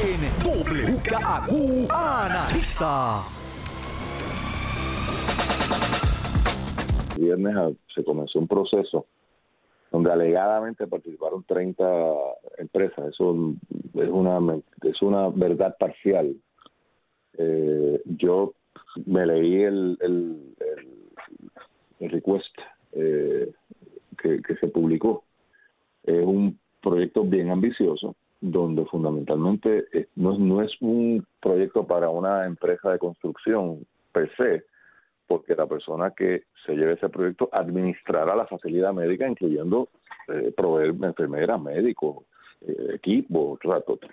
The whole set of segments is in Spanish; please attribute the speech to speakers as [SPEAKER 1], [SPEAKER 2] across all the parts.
[SPEAKER 1] en WKAQ Analiza.
[SPEAKER 2] viernes ah, se comenzó un proceso donde alegadamente participaron 30 empresas. Eso es una es una verdad parcial. Eh, yo me leí el, el, el, request eh, que, que se publicó. Es un proyecto bien ambicioso donde fundamentalmente no, no es un proyecto para una empresa de construcción per se, porque la persona que se lleve ese proyecto administrará la facilidad médica, incluyendo eh, proveer enfermeras, médicos, eh, equipos,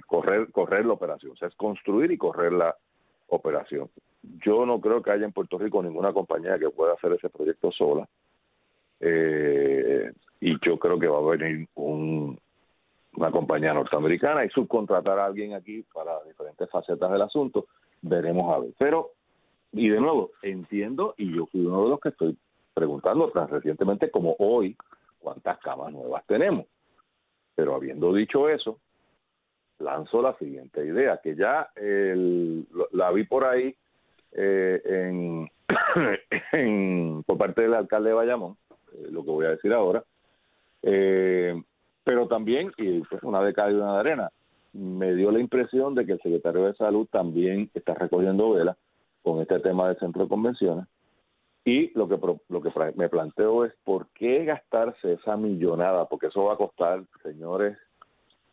[SPEAKER 2] correr, correr la operación, o sea, es construir y correr la operación. Yo no creo que haya en Puerto Rico ninguna compañía que pueda hacer ese proyecto sola. Eh, y yo creo que va a venir un, una compañía norteamericana y subcontratar a alguien aquí para diferentes facetas del asunto. Veremos a ver. Pero y de nuevo, entiendo, y yo fui uno de los que estoy preguntando tan recientemente como hoy, cuántas camas nuevas tenemos. Pero habiendo dicho eso, lanzo la siguiente idea, que ya la vi por ahí eh, en, por parte del alcalde de Bayamón, eh, lo que voy a decir ahora, eh, pero también, y pues una década y una de arena, me dio la impresión de que el secretario de Salud también está recogiendo velas con este tema del centro de convenciones. Y lo que, lo que me planteo es por qué gastarse esa millonada, porque eso va a costar, señores,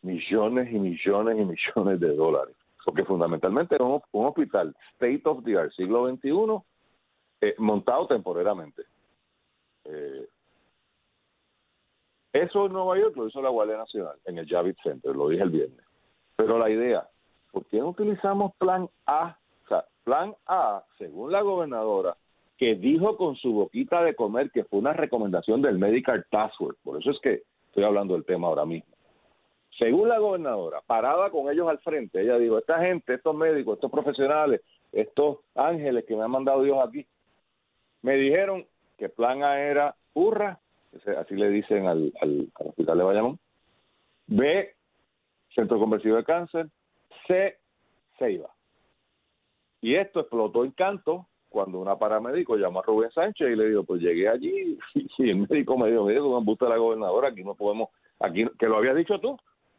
[SPEAKER 2] millones y millones y millones de dólares. Porque fundamentalmente es un, hospital state of the art, siglo XXI, eh, montado temporalmente. Eh, eso en Nueva York lo hizo la Guardia Nacional en el Javits Center, lo dije el viernes. Pero la idea, ¿por qué no utilizamos plan A Plan A, según la gobernadora, que dijo con su boquita de comer que fue una recomendación del Medical Task Force, por eso es que estoy hablando del tema ahora mismo. Según la gobernadora, parada con ellos al frente, ella dijo, esta gente, estos médicos, estos profesionales, estos ángeles que me han mandado Dios aquí, me dijeron que plan A era hurra, así le dicen al, al, hospital de Bayamón, B, Centro Conversivo de Cáncer, C, Ceiba. Y esto explotó en canto cuando una paramédico llamó a Rubén Sánchez y le dijo, pues llegué allí y el médico me dijo, mira, me gusta la gobernadora, aquí no podemos, aquí que lo habías dicho tú,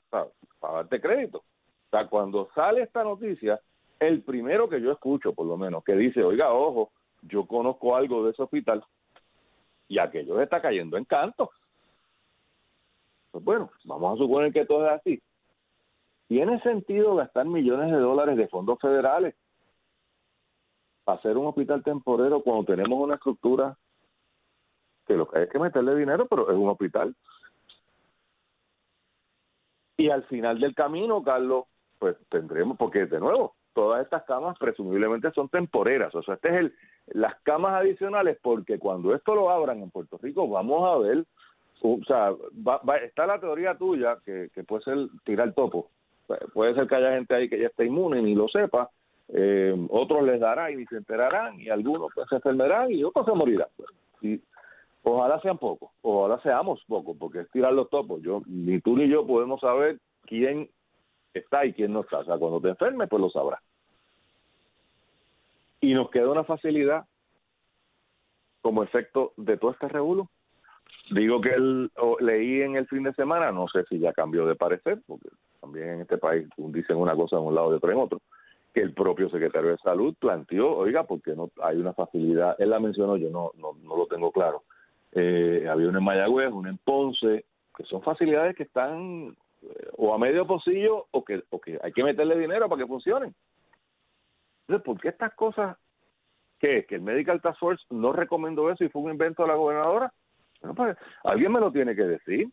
[SPEAKER 2] para darte crédito. O sea, cuando sale esta noticia, el primero que yo escucho, por lo menos, que dice, oiga, ojo, yo conozco algo de ese hospital y aquello está cayendo en canto. Pues bueno, vamos a suponer que todo es así. ¿Tiene sentido gastar millones de dólares de fondos federales hacer un hospital temporero cuando tenemos una estructura que lo que hay es que meterle dinero, pero es un hospital. Y al final del camino, Carlos, pues tendremos, porque de nuevo, todas estas camas presumiblemente son temporeras, o sea, este es el, las camas adicionales, porque cuando esto lo abran en Puerto Rico, vamos a ver, o sea, va, está la teoría tuya, que, que puede ser tirar topo, puede ser que haya gente ahí que ya esté inmune ni lo sepa, eh, otros les dará y se enterarán y algunos pues, se enfermarán y otros se morirán. Y ojalá sean pocos, ojalá seamos pocos, porque es tirar los topos. Yo, ni tú ni yo podemos saber quién está y quién no está. O sea, cuando te enfermes, pues lo sabrás. Y nos queda una facilidad como efecto de todo este revuelo. Digo que él, leí en el fin de semana, no sé si ya cambió de parecer, porque también en este país dicen una cosa de un lado y otra en otro que el propio secretario de salud planteó, oiga, porque no hay una facilidad, él la mencionó, yo no, no, no lo tengo claro, eh, había una en Mayagüez, una en Ponce, que son facilidades que están o a medio pocillo o que, o que hay que meterle dinero para que funcionen. Entonces, ¿por qué estas cosas, qué que el Medical Task Force no recomendó eso y fue un invento de la gobernadora? Bueno, pues, alguien me lo tiene que decir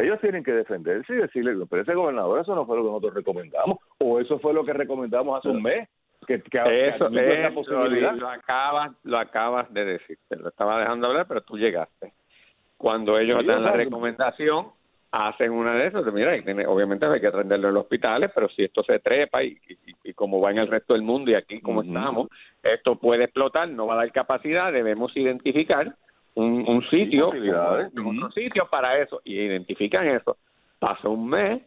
[SPEAKER 2] ellos tienen que defenderse y decirle, pero ese gobernador, eso no fue lo que nosotros recomendamos, o eso fue lo que recomendamos hace un mes. Que,
[SPEAKER 3] eso, Lo, acabas, lo acabas de decir, te lo estaba dejando hablar, pero tú llegaste. Cuando ellos dan la recomendación, hacen una de esas, mira, obviamente hay que atenderlo en los hospitales, pero si esto se trepa y, y, como va en el resto del mundo y aquí como estamos, esto puede explotar, no va a dar capacidad, debemos identificar un, un sitio, un, sitio para eso, y identifican eso. Pasa un mes,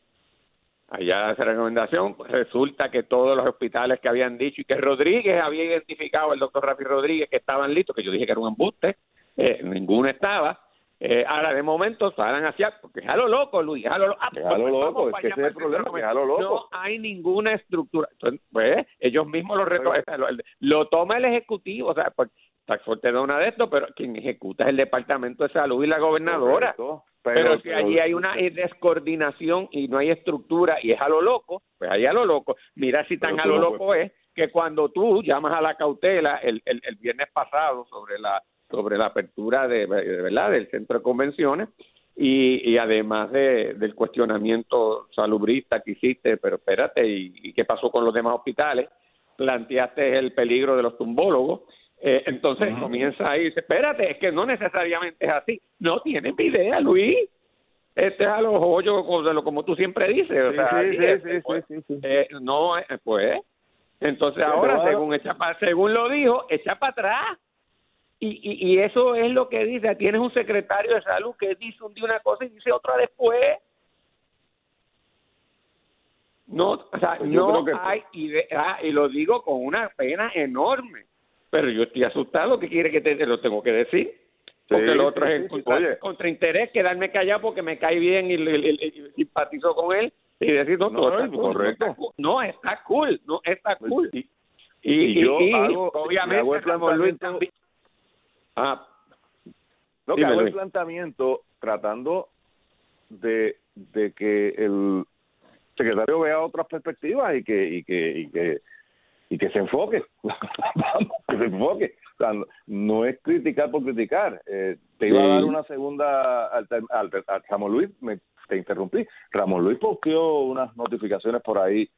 [SPEAKER 3] allá esa recomendación, pues resulta que todos los hospitales que habían dicho y que Rodríguez había identificado, el doctor Rafi Rodríguez, que estaban listos, que yo dije que era un embuste, eh, ninguno estaba. Eh, ahora, de momento, salen hacia, porque es a lo loco, Luis, es a lo, loco.
[SPEAKER 2] Ah, pues, loco, es que ese es el problema, es a lo loco.
[SPEAKER 3] No hay ninguna estructura. Entonces, pues, ellos mismos lo, reto lo, lo, toma el Ejecutivo, o sea, pues, Taxford te da una de esto, pero quien ejecuta es el Departamento de Salud y la gobernadora. pero, si allí hay una descoordinación y no hay estructura y es a lo loco, pues ahí a lo loco. Mira si tan a lo loco es que cuando tú llamas a la cautela el, el, el viernes pasado sobre la sobre la apertura de, verdad del centro de convenciones y, y además de, del cuestionamiento salubrista que hiciste, pero espérate, ¿y, ¿y qué pasó con los demás hospitales? Planteaste el peligro de los tumbólogos eh, entonces comienza ahí, dice, espérate, es que no necesariamente es así. No tienen idea, Luis. Este es a los hoyos, como tú siempre dices. O sea, eh, no, eh, pues. Entonces ahora, según, echa según lo dijo, echa para atrás. Y, y, y, eso es lo que dice. Tienes un secretario de salud que dice un día una cosa y dice otra después. No, o sea, pues no hay idea, y lo digo con una pena enorme pero yo estoy asustado, ¿qué quiere que te, lo tengo que decir? Porque lo otro es contra, interés, quedarme callado porque me cae bien y, simpatizo con él y decir, no, no, está correcto. no, está cool, no está pues cool. Y,
[SPEAKER 2] y, yo hago, obviamente, hago el planteamiento, ah, no, que hago el planteamiento tratando de, de que el secretario vea otras perspectivas y que, y que, y que y que se enfoque, que se enfoque. no es criticar por criticar. Eh, te iba a dar una segunda al, Ramón Luis, me, te interrumpí. Ramón Luis posteó unas notificaciones por ahí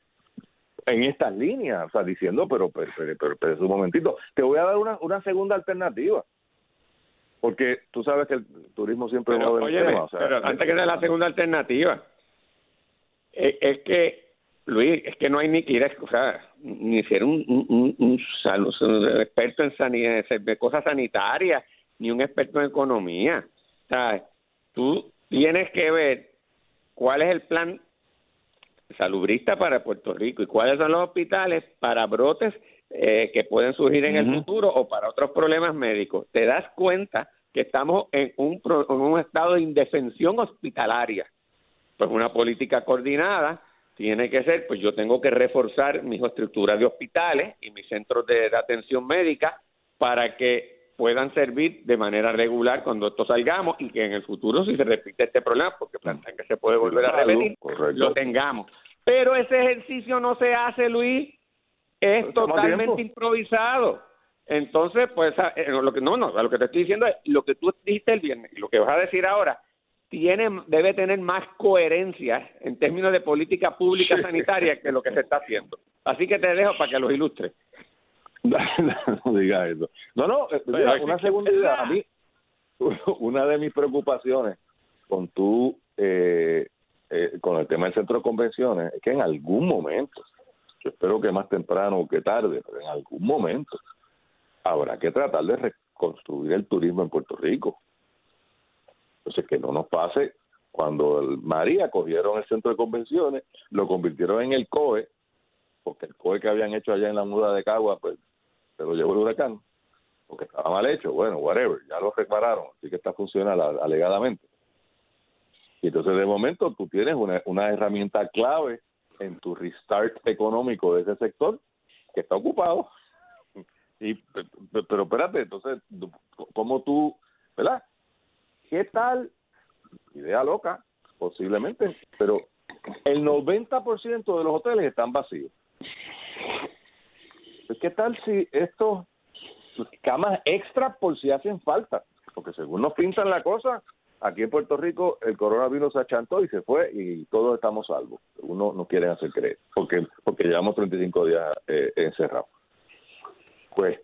[SPEAKER 2] en estas líneas, o sea, diciendo, pero, pero, pero, pero, un momentito, te voy a dar una, una segunda alternativa. Porque tú sabes que el turismo siempre
[SPEAKER 3] pero,
[SPEAKER 2] va
[SPEAKER 3] tema, pero antes que de la segunda alternativa, es, es que Luis, es que no hay ni que ir a, o sea, ni ser un, un, un, experto en sanidad, de cosas sanitarias, ni un experto en economía. O sea, tú tienes que ver cuál es el plan salubrista para Puerto Rico y cuáles son los hospitales para brotes eh, que pueden surgir en el futuro o para otros problemas médicos. Te das cuenta que estamos en un, en un estado de indefensión hospitalaria. Pues una política coordinada tiene que ser, pues yo tengo que reforzar mis estructuras de hospitales y mis centros de, atención médica para que puedan servir de manera regular cuando esto salgamos y que en el futuro si se repite este problema, porque plantean que se puede volver a repetir, lo tengamos. Pero ese ejercicio no se hace, Luis, es totalmente improvisado. Entonces, pues, eh, lo que no, no, lo que te estoy diciendo es lo que tú dijiste el viernes y lo que vas a decir ahora tiene, debe tener más coherencia en términos de política pública sanitaria que lo que se está haciendo. Así que te dejo para que los ilustre.
[SPEAKER 2] no digas eso. No, no, eh, una segunda idea. A mí, una de mis preocupaciones con tú, eh, eh, con el tema del centro de convenciones, es que en algún momento, yo espero que más temprano que tarde, pero en algún momento, habrá que tratar de reconstruir el turismo en Puerto Rico. Entonces, que no nos pase cuando el María cogieron el centro de convenciones, lo convirtieron en el COE, porque el COE que habían hecho allá en la muda de Cagua, pues se lo llevó el huracán, porque estaba mal hecho, bueno, whatever, ya lo repararon, así que está funcionando alegadamente. Y entonces de momento tú tienes una, una herramienta clave en tu restart económico de ese sector que está ocupado. Y, pero espérate, entonces, ¿cómo tú, verdad? ¿Qué tal? Idea loca, posiblemente, pero el 90% de los hoteles están vacíos. ¿Qué tal si estos camas extra por si hacen falta? Porque según nos pintan la cosa, aquí en Puerto Rico el coronavirus se achantó y se fue y todos estamos salvos. Uno no quieren hacer creer, porque porque llevamos 35 días eh, encerrados. Pues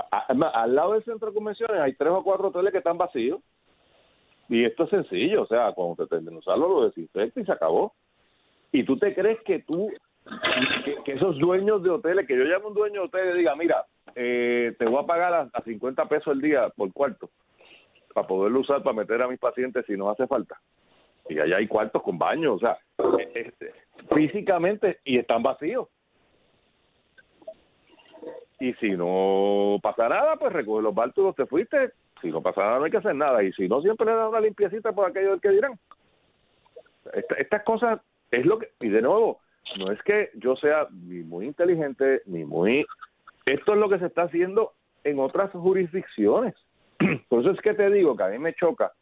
[SPEAKER 2] al lado del centro de convenciones hay tres o cuatro hoteles que están vacíos y esto es sencillo, o sea, cuando te termina usarlo, lo desinfecta y se acabó. Y tú te crees que tú, que, esos dueños de hoteles, que yo llamo un dueño de hotel y diga, mira, eh, te voy a pagar a, a 50 pesos el día por cuarto, para poderlo usar para meter a mis pacientes si no hace falta. Y allá hay cuartos con baño, o sea, este, físicamente y están vacíos. Y si no pasa nada, pues recoge los bártulos, te fuiste. Si no pasa nada, no hay que hacer nada. Y si no, siempre le da una limpiecita por aquello que dirán. estas cosas es lo que. Y de nuevo, no es que yo sea ni muy inteligente, ni muy... Esto es lo que se está haciendo en otras jurisdicciones. Por eso es que te digo que a mí me choca,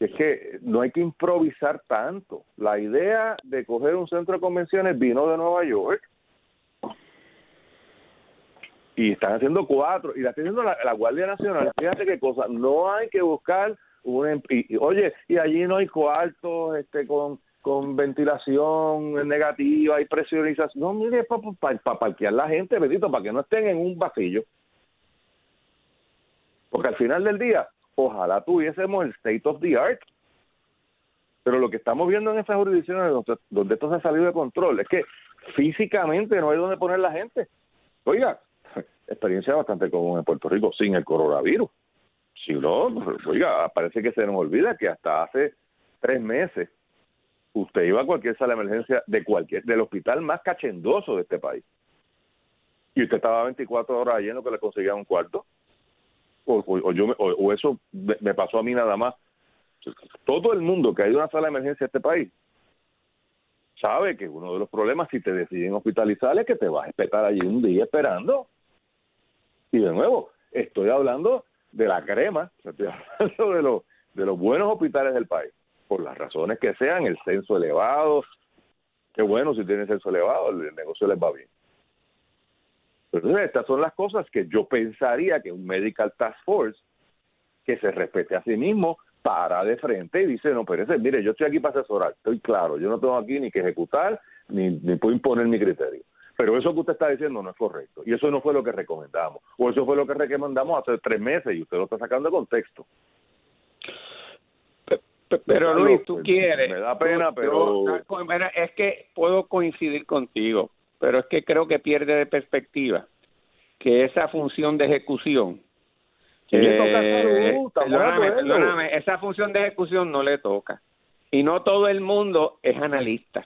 [SPEAKER 2] es que no hay que improvisar tanto. La idea de coger un centro de convenciones vino de Nueva York y están haciendo cuatro y la está haciendo la, Guardia Nacional. Fíjate qué cosa, no hay que buscar un... Em, y, oye, y allí no hay cuartos este, con con ventilación negativa y presurización. No, mire, para pa, parquear la gente, bendito, para que no estén en un vacío. Porque al final del día, ojalá tuviésemos el state of the art. Pero lo que estamos viendo en esas jurisdicciones donde, donde esto se ha salido de control es que físicamente no hay donde poner la gente. Oiga, experiencia bastante común en Puerto Rico sin el coronavirus. Si no, oiga, parece que se nos olvida que hasta hace tres meses usted iba a cualquier sala de emergencia de cualquier del hospital más cachendoso de este país. Y usted estaba 24 horas lleno que le conseguía un cuarto. O, yo o, eso me pasó a mí nada más. Todo el mundo que ha ido a una sala de emergencia de este país sabe que uno de los problemas si te deciden hospitalizar es que te vas a esperar allí un día esperando y de nuevo estoy hablando de la crema estoy hablando de los de los buenos hospitales del país por las razones que sean, el censo elevado, qué bueno si tiene censo elevado, el negocio les va bien. Pero estas son las cosas que yo pensaría que un Medical Task Force que se respete a sí mismo para de frente y dice, no, pero ese, mire, yo estoy aquí para asesorar, estoy claro, yo no tengo aquí ni que ejecutar, ni, ni puedo imponer mi criterio. Pero eso que usted está diciendo no es correcto. Y eso no fue lo que recomendamos. O eso fue lo que recomendamos hace tres meses y usted lo está sacando de contexto.
[SPEAKER 3] Pero Luis, tú quieres.
[SPEAKER 2] Me da pena, pero.
[SPEAKER 3] es que puedo coincidir contigo, pero es que creo que pierde de perspectiva que esa función de ejecución.
[SPEAKER 2] Eh,
[SPEAKER 3] perdóname, esa función de ejecución no le toca. Y no todo el mundo es analista.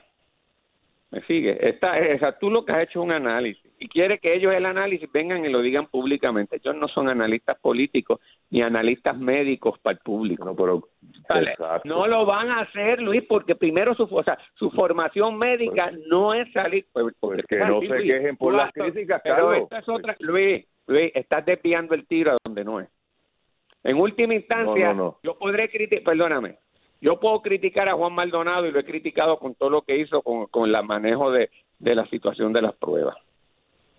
[SPEAKER 3] ¿Me sigue? Esta, esa, tú lo que has hecho es un análisis y quiere que ellos el análisis vengan y lo digan públicamente. Ellos no son analistas políticos ni analistas médicos para el público.
[SPEAKER 2] No, pero,
[SPEAKER 3] no lo van a hacer, Luis, porque primero su, o sea, su formación médica pues, no es salir.
[SPEAKER 2] Pues, porque que no se quejen por las críticas,
[SPEAKER 3] Pero esta es otra. Luis, Luis, estás desviando el tiro a donde no es. En última instancia, yo podré criticar, perdóname, yo puedo criticar a Juan Maldonado y lo he criticado con todo lo que hizo con, con el manejo de, de la situación de las pruebas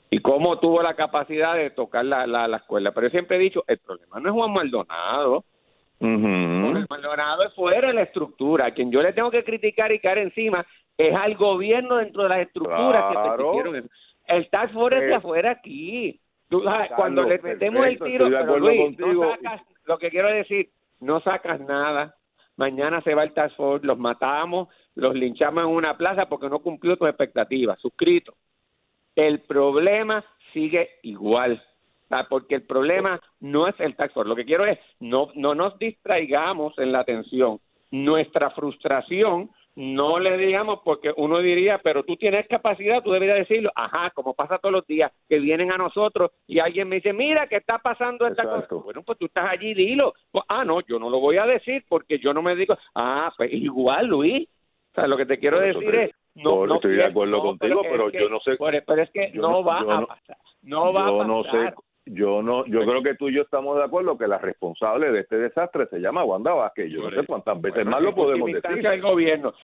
[SPEAKER 3] y cómo tuvo la capacidad de tocar la, la, la escuela. Pero yo siempre he dicho, el problema no es Juan Maldonado. Juan Maldonado es fuera de la estructura. A quien yo le tengo que criticar y caer encima es al gobierno dentro de las estructuras que se hicieron. El Task Force de afuera aquí. cuando le metemos el tiro, no sacas, lo que quiero decir, no sacas nada mañana se va el Task Force, los matamos, los linchamos en una plaza porque no cumplió tus expectativas, suscrito. El problema sigue igual, porque el problema no es el Task Force. Lo que quiero es, no, no nos distraigamos en la atención. Nuestra frustración no le digamos porque uno diría, pero tú tienes capacidad, tú deberías decirlo, ajá, como pasa todos los días, que vienen a nosotros y alguien me dice, mira, ¿qué está pasando esta cosa? Bueno, pues tú estás allí, dilo. Pues, ah, no, yo no lo voy a decir porque yo no me digo, ah, pues igual, Luis. O sea, lo que te quiero decir es, no, no
[SPEAKER 2] estoy de acuerdo contigo, pero, yo no sé.
[SPEAKER 3] Pero es que no, va a pasar. No va a pasar.
[SPEAKER 2] no sé yo no, yo creo que tú y yo estamos de acuerdo que la responsable de este desastre se llama Wanda Vázquez. Yo no sé cuántas veces más lo podemos decir.
[SPEAKER 3] el gobierno.